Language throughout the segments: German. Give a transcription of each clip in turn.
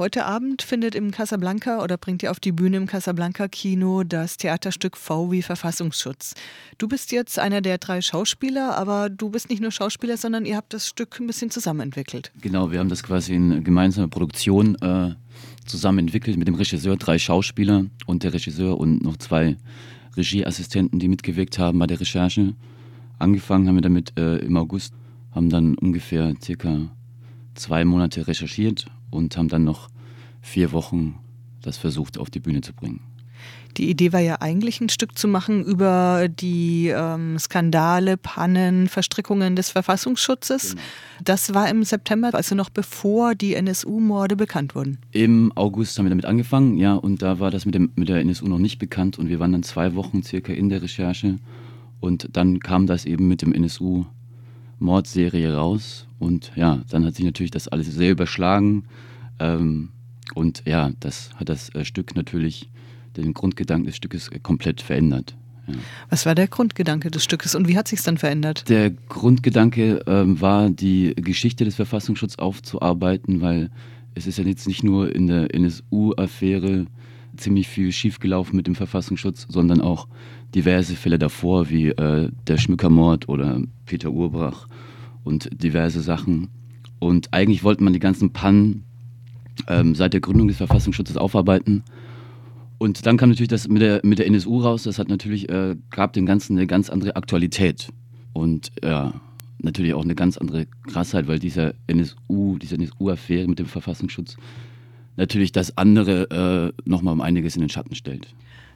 Heute Abend findet im Casablanca oder bringt ihr auf die Bühne im Casablanca Kino das Theaterstück V wie Verfassungsschutz. Du bist jetzt einer der drei Schauspieler, aber du bist nicht nur Schauspieler, sondern ihr habt das Stück ein bisschen zusammen entwickelt. Genau, wir haben das quasi in gemeinsamer Produktion äh, zusammen entwickelt mit dem Regisseur, drei Schauspieler und der Regisseur und noch zwei Regieassistenten, die mitgewirkt haben bei der Recherche. Angefangen haben wir damit äh, im August, haben dann ungefähr circa zwei Monate recherchiert und haben dann noch vier Wochen das versucht auf die Bühne zu bringen. Die Idee war ja eigentlich ein Stück zu machen über die ähm, Skandale, Pannen, Verstrickungen des Verfassungsschutzes. Genau. Das war im September, also noch bevor die NSU-Morde bekannt wurden. Im August haben wir damit angefangen, ja, und da war das mit, dem, mit der NSU noch nicht bekannt und wir waren dann zwei Wochen circa in der Recherche und dann kam das eben mit dem NSU-Mordserie raus und ja, dann hat sich natürlich das alles sehr überschlagen. Ähm, und ja, das hat das äh, Stück natürlich, den Grundgedanken des Stückes äh, komplett verändert. Ja. Was war der Grundgedanke des Stückes und wie hat sich es dann verändert? Der Grundgedanke ähm, war, die Geschichte des Verfassungsschutzes aufzuarbeiten, weil es ist ja jetzt nicht nur in der NSU-Affäre ziemlich viel schiefgelaufen mit dem Verfassungsschutz, sondern auch diverse Fälle davor, wie äh, der Schmückermord oder Peter Urbrach und diverse Sachen. Und eigentlich wollte man die ganzen Pannen ähm, seit der Gründung des Verfassungsschutzes aufarbeiten. Und dann kam natürlich das mit der, mit der NSU raus. Das hat natürlich, äh, gab dem Ganzen eine ganz andere Aktualität. Und ja, natürlich auch eine ganz andere Krassheit, weil dieser NSU, diese NSU-Affäre mit dem Verfassungsschutz natürlich das andere äh, nochmal um einiges in den Schatten stellt.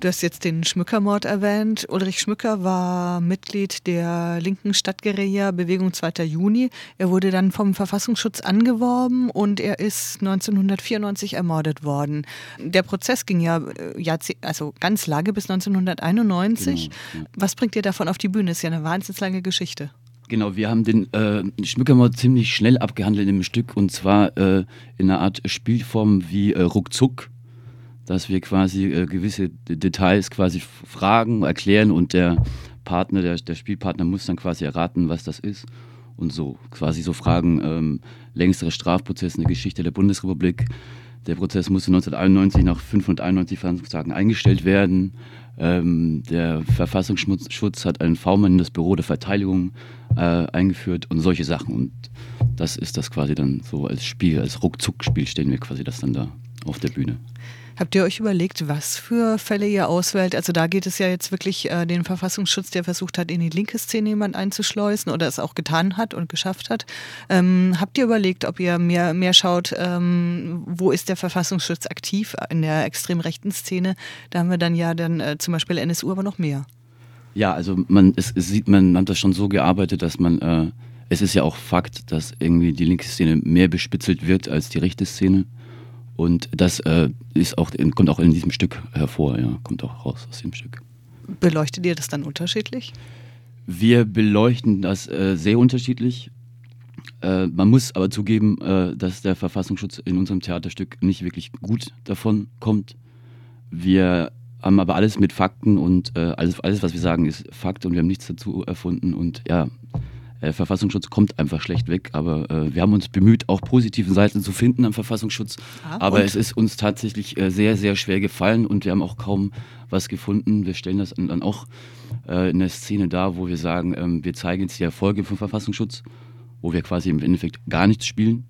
Du hast jetzt den Schmückermord erwähnt. Ulrich Schmücker war Mitglied der linken Stadtguerilla Bewegung 2. Juni. Er wurde dann vom Verfassungsschutz angeworben und er ist 1994 ermordet worden. Der Prozess ging ja äh, also ganz lange bis 1991. Genau, ja. Was bringt ihr davon auf die Bühne? Ist ja eine wahnsinnig lange Geschichte. Genau, wir haben den äh, Schmückermord ziemlich schnell abgehandelt im Stück und zwar äh, in einer Art Spielform wie äh, Ruckzuck dass wir quasi äh, gewisse Details quasi fragen, erklären und der Partner, der, der Spielpartner muss dann quasi erraten, was das ist. Und so quasi so Fragen, ähm, längstere Strafprozess in der Geschichte der Bundesrepublik. Der Prozess musste 1991 nach 591 Verhandlungstagen eingestellt werden. Ähm, der Verfassungsschutz hat einen V-Mann in das Büro der Verteidigung äh, eingeführt und solche Sachen. Und das ist das quasi dann so als Spiel, als Ruckzuck-Spiel stehen wir quasi das dann da auf der Bühne. Habt ihr euch überlegt, was für Fälle ihr auswählt? Also da geht es ja jetzt wirklich äh, den Verfassungsschutz, der versucht hat, in die linke Szene jemand einzuschleusen oder es auch getan hat und geschafft hat. Ähm, habt ihr überlegt, ob ihr mehr, mehr schaut, ähm, wo ist der Verfassungsschutz aktiv in der extrem rechten Szene? Da haben wir dann ja dann äh, zum Beispiel NSU, aber noch mehr. Ja, also man es, es sieht, man hat das schon so gearbeitet, dass man äh, es ist ja auch Fakt, dass irgendwie die linke Szene mehr bespitzelt wird als die rechte Szene. Und das äh, ist auch, kommt auch in diesem Stück hervor, ja, kommt auch raus aus dem Stück. Beleuchtet ihr das dann unterschiedlich? Wir beleuchten das äh, sehr unterschiedlich. Äh, man muss aber zugeben, äh, dass der Verfassungsschutz in unserem Theaterstück nicht wirklich gut davon kommt. Wir haben aber alles mit Fakten und äh, alles, alles, was wir sagen, ist Fakt und wir haben nichts dazu erfunden. Und ja, äh, Verfassungsschutz kommt einfach schlecht weg, aber äh, wir haben uns bemüht, auch positive Seiten zu finden am Verfassungsschutz. Ah, aber es ist uns tatsächlich äh, sehr, sehr schwer gefallen und wir haben auch kaum was gefunden. Wir stellen das dann auch äh, in der Szene dar, wo wir sagen, ähm, wir zeigen jetzt die Erfolge vom Verfassungsschutz, wo wir quasi im Endeffekt gar nichts spielen.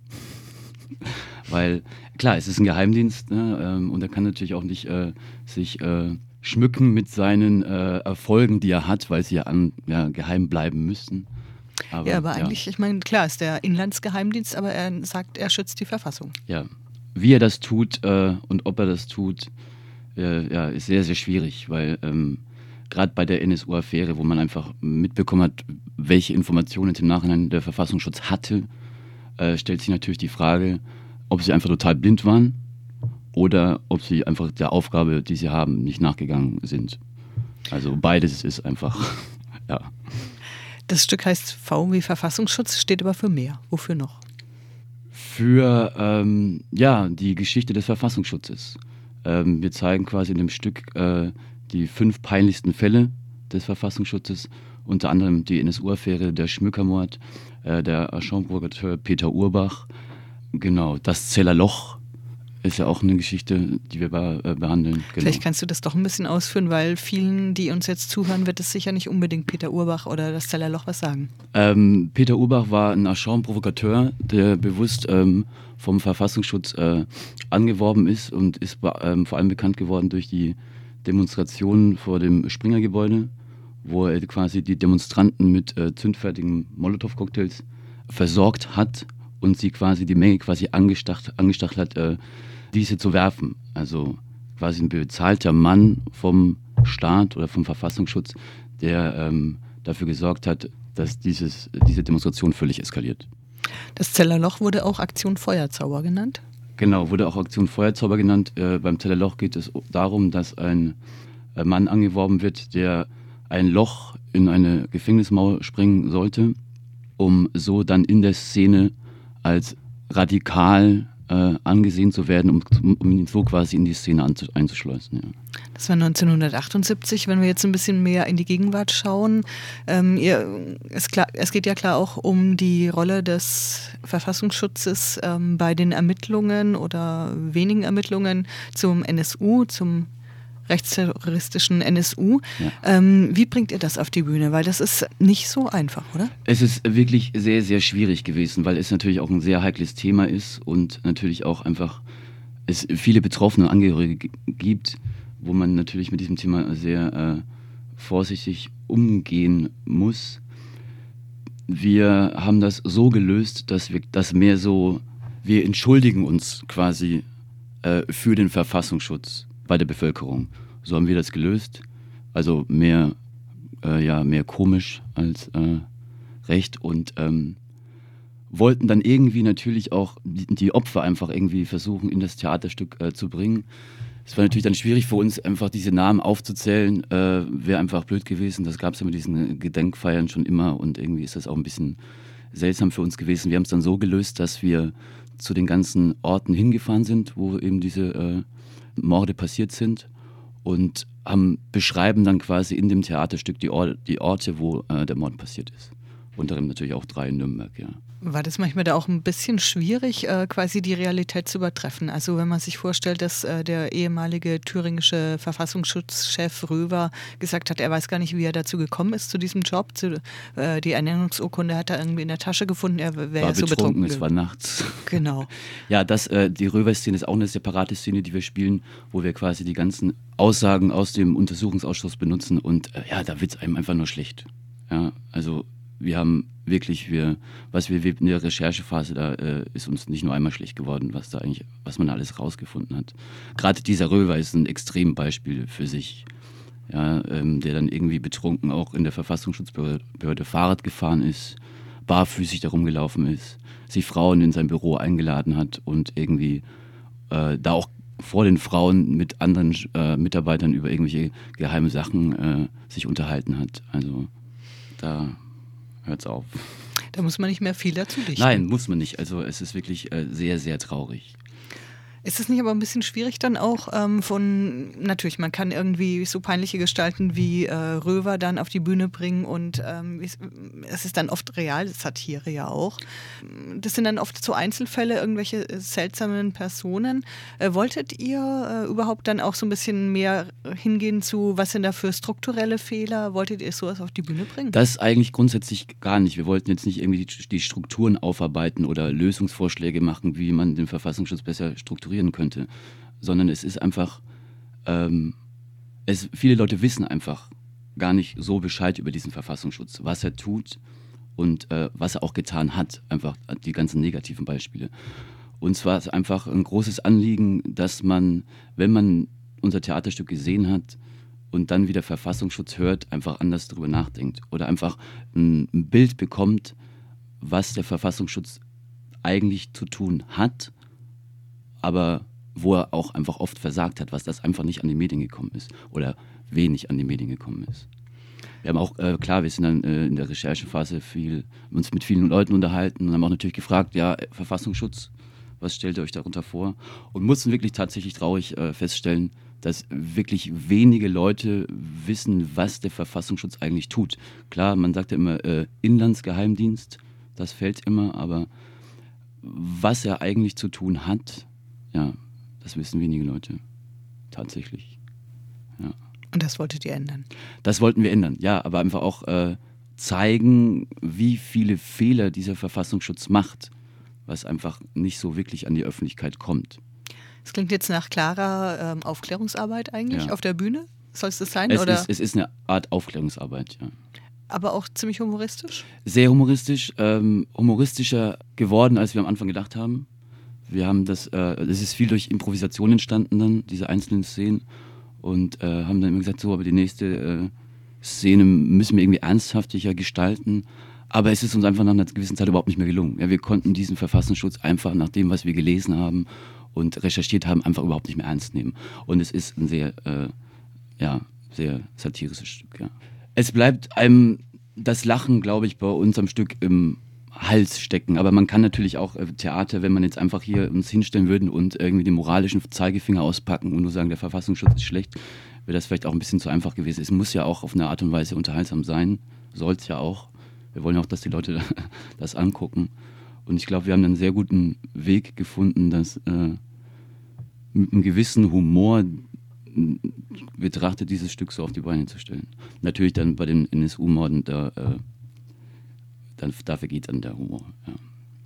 Weil klar, es ist ein Geheimdienst ne, ähm, und er kann natürlich auch nicht äh, sich äh, schmücken mit seinen Erfolgen, die er hat, weil sie ja, an, ja geheim bleiben müssten. Aber, ja, aber eigentlich, ja. ich meine, klar ist der Inlandsgeheimdienst, aber er sagt, er schützt die Verfassung. Ja, wie er das tut äh, und ob er das tut, äh, ja, ist sehr, sehr schwierig, weil ähm, gerade bei der NSU-Affäre, wo man einfach mitbekommen hat, welche Informationen im Nachhinein der Verfassungsschutz hatte, äh, stellt sich natürlich die Frage, ob sie einfach total blind waren oder ob sie einfach der Aufgabe, die sie haben, nicht nachgegangen sind. Also beides ist einfach, ja. Das Stück heißt V wie Verfassungsschutz, steht aber für mehr. Wofür noch? Für ähm, ja, die Geschichte des Verfassungsschutzes. Ähm, wir zeigen quasi in dem Stück äh, die fünf peinlichsten Fälle des Verfassungsschutzes, unter anderem die NSU-Affäre, der Schmückermord, äh, der Aschaumburger Peter Urbach, genau, das Zellerloch ist ja auch eine Geschichte, die wir äh, behandeln. Genau. Vielleicht kannst du das doch ein bisschen ausführen, weil vielen, die uns jetzt zuhören, wird es sicher nicht unbedingt Peter Urbach oder das Zellerloch was sagen. Ähm, Peter Urbach war ein Agent-Provokateur, der bewusst ähm, vom Verfassungsschutz äh, angeworben ist und ist ähm, vor allem bekannt geworden durch die Demonstrationen vor dem Springergebäude, wo er quasi die Demonstranten mit äh, zündfertigen Molotow-Cocktails versorgt hat und sie quasi die Menge quasi angestachelt, angestachelt hat, äh, diese zu werfen. Also quasi ein bezahlter Mann vom Staat oder vom Verfassungsschutz, der ähm, dafür gesorgt hat, dass dieses, diese Demonstration völlig eskaliert. Das Zellerloch wurde auch Aktion Feuerzauber genannt? Genau, wurde auch Aktion Feuerzauber genannt. Äh, beim Zellerloch geht es darum, dass ein äh, Mann angeworben wird, der ein Loch in eine Gefängnismauer springen sollte, um so dann in der Szene als radikal äh, angesehen zu werden, um, um ihn so quasi in die Szene einzuschleusen. Ja. Das war 1978, wenn wir jetzt ein bisschen mehr in die Gegenwart schauen. Ähm, ihr, es, klar, es, geht ja klar auch um die Rolle des Verfassungsschutzes ähm, bei den Ermittlungen oder wenigen Ermittlungen zum NSU, zum rechtsterroristischen NSU. Ja. Ähm, wie bringt ihr das auf die Bühne? Weil das ist nicht so einfach, oder? Es ist wirklich sehr, sehr schwierig gewesen, weil es natürlich auch ein sehr heikles Thema ist und natürlich auch einfach es viele betroffene Angehörige gibt, wo man natürlich mit diesem Thema sehr äh, vorsichtig umgehen muss. Wir haben das so gelöst, dass wir das mehr so, wir entschuldigen uns quasi äh, für den Verfassungsschutz bei der Bevölkerung. So haben wir das gelöst. Also mehr, äh, ja, mehr komisch als äh, recht und ähm, wollten dann irgendwie natürlich auch die, Opfer einfach irgendwie versuchen, in das Theaterstück äh, zu bringen. Es war natürlich dann schwierig für uns, einfach diese Namen aufzuzählen. Äh, Wäre einfach blöd gewesen. Das gab es ja mit diesen Gedenkfeiern schon immer und irgendwie ist das auch ein bisschen seltsam für uns gewesen. Wir haben es dann so gelöst, dass wir zu den ganzen Orten hingefahren sind, wo eben diese äh, Morde passiert sind und haben, beschreiben dann quasi in dem Theaterstück die, Or die Orte, wo äh, der Mord passiert ist. Unter anderem natürlich auch drei in Nürnberg, ja. War das manchmal da auch ein bisschen schwierig, äh, quasi die Realität zu übertreffen? Also wenn man sich vorstellt, dass äh, der ehemalige thüringische Verfassungsschutzchef Röver gesagt hat, er weiß gar nicht, wie er dazu gekommen ist zu diesem Job. Zu, äh, die Ernennungsurkunde hat er irgendwie in der Tasche gefunden, er wäre ja so betrunken. Es war nachts. Genau. ja, das, die Röver-Szene ist auch eine separate Szene, die wir spielen, wo wir quasi die ganzen Aussagen aus dem Untersuchungsausschuss benutzen und ja, da wird es einem einfach nur schlecht. Ja, also wir haben wirklich, wir, was wir in der Recherchephase, da äh, ist uns nicht nur einmal schlecht geworden, was da eigentlich, was man alles rausgefunden hat. Gerade dieser Röver ist ein Extrembeispiel für sich. Ja, ähm, der dann irgendwie betrunken auch in der Verfassungsschutzbehörde Fahrrad gefahren ist, barfüßig darum gelaufen ist, sich Frauen in sein Büro eingeladen hat und irgendwie äh, da auch vor den Frauen mit anderen äh, Mitarbeitern über irgendwelche geheime Sachen äh, sich unterhalten hat. Also da hört's auf. Da muss man nicht mehr viel dazu dichten. Nein, muss man nicht. Also es ist wirklich äh, sehr, sehr traurig. Ist es nicht aber ein bisschen schwierig dann auch ähm, von, natürlich, man kann irgendwie so peinliche Gestalten wie äh, Röver dann auf die Bühne bringen und ähm, es ist dann oft Realsatire ja auch. Das sind dann oft so Einzelfälle, irgendwelche seltsamen Personen. Äh, wolltet ihr äh, überhaupt dann auch so ein bisschen mehr hingehen zu, was sind da für strukturelle Fehler? Wolltet ihr sowas auf die Bühne bringen? Das eigentlich grundsätzlich gar nicht. Wir wollten jetzt nicht irgendwie die, die Strukturen aufarbeiten oder Lösungsvorschläge machen, wie man den Verfassungsschutz besser strukturiert ignorieren könnte, sondern es ist einfach, ähm, es, viele Leute wissen einfach gar nicht so Bescheid über diesen Verfassungsschutz, was er tut und äh, was er auch getan hat, einfach die ganzen negativen Beispiele. Und zwar ist einfach ein großes Anliegen, dass man, wenn man unser Theaterstück gesehen hat und dann wieder Verfassungsschutz hört, einfach anders darüber nachdenkt oder einfach ein, ein Bild bekommt, was der Verfassungsschutz eigentlich zu tun hat aber wo er auch einfach oft versagt hat, was das einfach nicht an die Medien gekommen ist oder wenig an die Medien gekommen ist. Wir haben auch, äh, klar, wir sind dann äh, in der Recherchephase viel, uns mit vielen Leuten unterhalten und haben auch natürlich gefragt, ja, Verfassungsschutz, was stellt ihr euch darunter vor? Und mussten wirklich tatsächlich traurig äh, feststellen, dass wirklich wenige Leute wissen, was der Verfassungsschutz eigentlich tut. Klar, man sagt ja immer äh, Inlandsgeheimdienst, das fällt immer, aber was er eigentlich zu tun hat, ja, Das wissen wenige Leute. Tatsächlich. Ja. Und das wolltet ihr ändern? Das wollten wir ändern, ja, aber einfach auch äh, zeigen, wie viele Fehler dieser Verfassungsschutz macht, was einfach nicht so wirklich an die Öffentlichkeit kommt. Es klingt jetzt nach klarer ähm, Aufklärungsarbeit eigentlich ja. auf der Bühne. Soll es das sein? Es, oder? Ist, es ist eine Art Aufklärungsarbeit, ja. Aber auch ziemlich humoristisch? Sehr humoristisch, ähm, humoristischer geworden, als wir am Anfang gedacht haben. Wir haben das, äh, es ist viel durch Improvisation entstanden dann, diese einzelnen Szenen. Und äh, haben dann immer gesagt, so, aber die nächste äh, Szene müssen wir irgendwie ernsthaftiger gestalten. Aber es ist uns einfach nach einer gewissen Zeit überhaupt nicht mehr gelungen. Ja, wir konnten diesen Verfassungsschutz einfach nach dem, was wir gelesen haben und recherchiert haben, einfach überhaupt nicht mehr ernst nehmen. Und es ist ein sehr, äh, ja, sehr satirisches Stück. Ja. Es bleibt einem das Lachen, glaube ich, bei uns am Stück im Hals stecken. Aber man kann natürlich auch äh, Theater, wenn man jetzt einfach hier uns hinstellen würden und irgendwie den moralischen Zeigefinger auspacken und nur sagen, der Verfassungsschutz ist schlecht, wäre das vielleicht auch ein bisschen zu einfach gewesen. Es muss ja auch auf eine Art und Weise unterhaltsam sein. Soll es ja auch. Wir wollen auch, dass die Leute das angucken. Und ich glaube, wir haben einen sehr guten Weg gefunden, das äh, mit einem gewissen Humor betrachtet, dieses Stück so auf die Beine zu stellen. Natürlich dann bei den NSU-Morden, da, äh, dann, dafür geht dann der Humor. Ja.